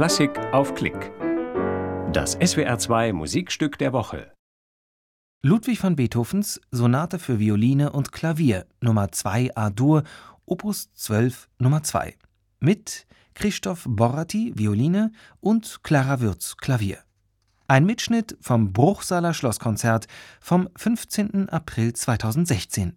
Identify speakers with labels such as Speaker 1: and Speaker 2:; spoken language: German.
Speaker 1: Klassik auf Klick. Das SWR2 Musikstück der Woche.
Speaker 2: Ludwig van Beethovens Sonate für Violine und Klavier Nummer 2 A-Dur Opus 12 Nummer 2 mit Christoph Borati Violine und Clara Würz Klavier. Ein Mitschnitt vom Bruchsaler Schlosskonzert vom 15. April 2016.